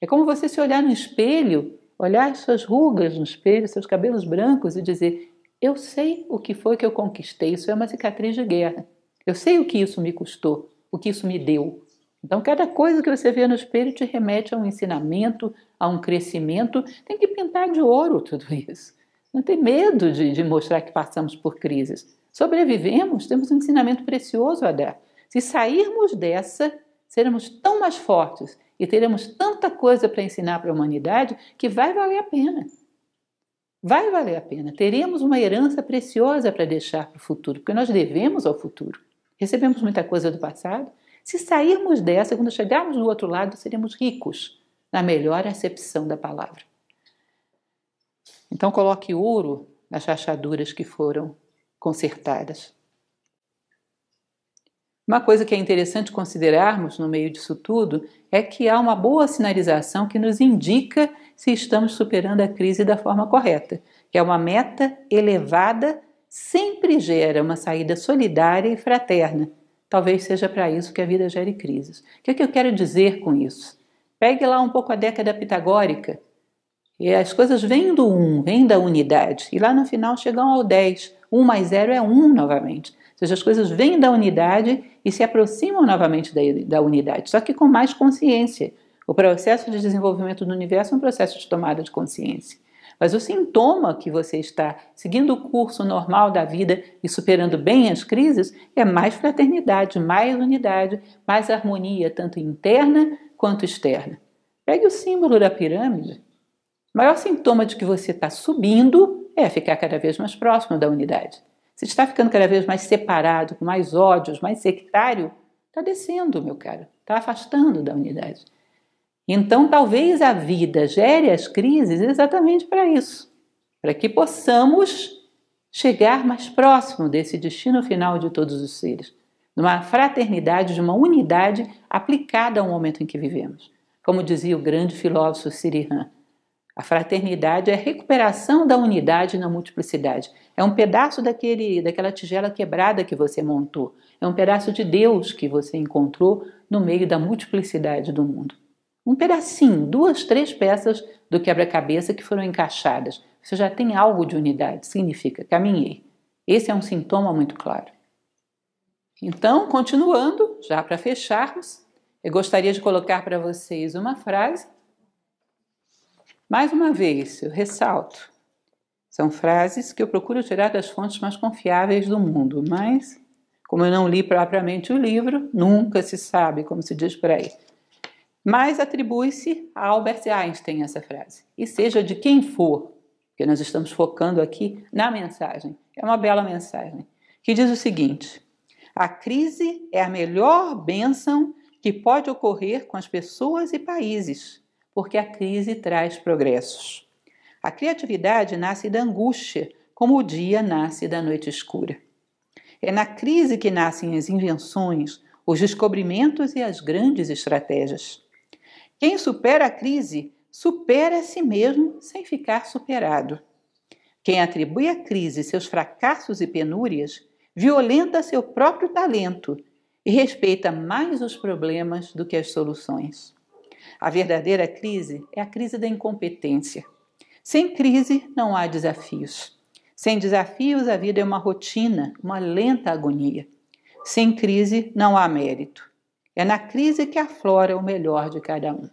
É como você se olhar no espelho, olhar as suas rugas no espelho, seus cabelos brancos e dizer: Eu sei o que foi que eu conquistei. Isso é uma cicatriz de guerra. Eu sei o que isso me custou, o que isso me deu. Então, cada coisa que você vê no espelho te remete a um ensinamento, a um crescimento. Tem que pintar de ouro tudo isso. Não tem medo de, de mostrar que passamos por crises. Sobrevivemos, temos um ensinamento precioso a dar. Se sairmos dessa, seremos tão mais fortes e teremos tanta coisa para ensinar para a humanidade que vai valer a pena. Vai valer a pena. Teremos uma herança preciosa para deixar para o futuro, porque nós devemos ao futuro. Recebemos muita coisa do passado, se sairmos dessa, quando chegarmos do outro lado, seremos ricos, na melhor acepção da palavra. Então, coloque ouro nas rachaduras que foram consertadas. Uma coisa que é interessante considerarmos no meio disso tudo é que há uma boa sinalização que nos indica se estamos superando a crise da forma correta, que é uma meta elevada sempre gera uma saída solidária e fraterna, Talvez seja para isso que a vida gere crises. O que, é que eu quero dizer com isso? Pegue lá um pouco a década pitagórica. E as coisas vêm do 1, um, vêm da unidade. E lá no final chegam ao 10. 1 mais 0 é 1 novamente. Ou seja, as coisas vêm da unidade e se aproximam novamente da, da unidade, só que com mais consciência. O processo de desenvolvimento do universo é um processo de tomada de consciência. Mas o sintoma que você está seguindo o curso normal da vida e superando bem as crises é mais fraternidade, mais unidade, mais harmonia, tanto interna quanto externa. Pegue o símbolo da pirâmide. O maior sintoma de que você está subindo é ficar cada vez mais próximo da unidade. Se está ficando cada vez mais separado, com mais ódios, mais sectário, está descendo, meu caro, está afastando da unidade. Então, talvez a vida gere as crises exatamente para isso, para que possamos chegar mais próximo desse destino final de todos os seres, numa fraternidade, de uma unidade aplicada ao momento em que vivemos. Como dizia o grande filósofo Sirihan, a fraternidade é a recuperação da unidade na multiplicidade. É um pedaço daquele, daquela tigela quebrada que você montou. É um pedaço de Deus que você encontrou no meio da multiplicidade do mundo. Um pedacinho, duas, três peças do quebra-cabeça que foram encaixadas. Você já tem algo de unidade, significa caminhei. Esse é um sintoma muito claro. Então, continuando, já para fecharmos, eu gostaria de colocar para vocês uma frase. Mais uma vez, eu ressalto. São frases que eu procuro tirar das fontes mais confiáveis do mundo, mas, como eu não li propriamente o livro, nunca se sabe, como se diz por aí. Mas atribui-se a Albert Einstein essa frase. E seja de quem for, porque nós estamos focando aqui na mensagem. É uma bela mensagem, que diz o seguinte: a crise é a melhor bênção que pode ocorrer com as pessoas e países, porque a crise traz progressos. A criatividade nasce da angústia, como o dia nasce da noite escura. É na crise que nascem as invenções, os descobrimentos e as grandes estratégias. Quem supera a crise supera a si mesmo sem ficar superado. Quem atribui à crise seus fracassos e penúrias violenta seu próprio talento e respeita mais os problemas do que as soluções. A verdadeira crise é a crise da incompetência. Sem crise não há desafios. Sem desafios, a vida é uma rotina, uma lenta agonia. Sem crise não há mérito. É na crise que aflora o melhor de cada um.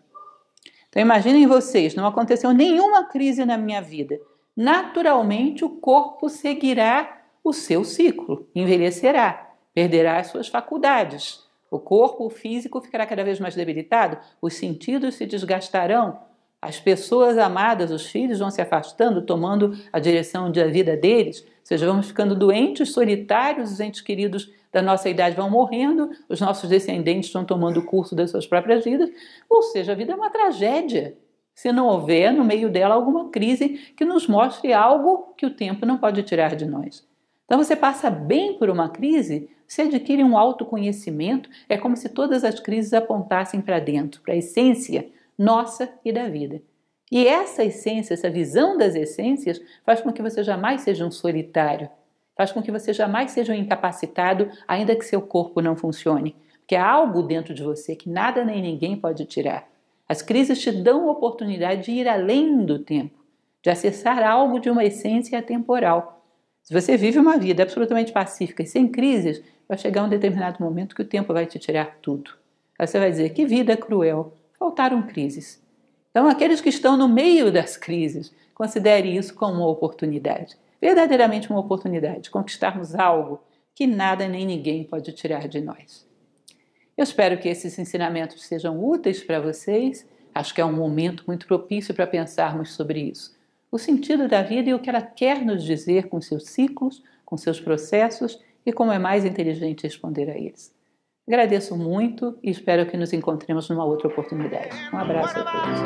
Então imaginem vocês, não aconteceu nenhuma crise na minha vida. Naturalmente o corpo seguirá o seu ciclo, envelhecerá, perderá as suas faculdades. O corpo o físico ficará cada vez mais debilitado, os sentidos se desgastarão, as pessoas amadas, os filhos vão se afastando, tomando a direção da vida deles, ou seja, vamos ficando doentes, solitários, os entes queridos da nossa idade vão morrendo, os nossos descendentes estão tomando o curso das suas próprias vidas, ou seja, a vida é uma tragédia. Se não houver no meio dela alguma crise que nos mostre algo que o tempo não pode tirar de nós. Então você passa bem por uma crise, você adquire um autoconhecimento, é como se todas as crises apontassem para dentro, para a essência nossa e da vida. E essa essência, essa visão das essências, faz com que você jamais seja um solitário, faz com que você jamais seja um incapacitado, ainda que seu corpo não funcione, porque há algo dentro de você que nada nem ninguém pode tirar. As crises te dão a oportunidade de ir além do tempo, de acessar algo de uma essência temporal. Se você vive uma vida absolutamente pacífica e sem crises, vai chegar um determinado momento que o tempo vai te tirar tudo. Aí você vai dizer que vida cruel, faltaram crises. Então, aqueles que estão no meio das crises, considere isso como uma oportunidade, verdadeiramente uma oportunidade, conquistarmos algo que nada nem ninguém pode tirar de nós. Eu espero que esses ensinamentos sejam úteis para vocês. Acho que é um momento muito propício para pensarmos sobre isso. O sentido da vida e o que ela quer nos dizer com seus ciclos, com seus processos e como é mais inteligente responder a eles. Agradeço muito e espero que nos encontremos numa outra oportunidade. Um abraço a todos.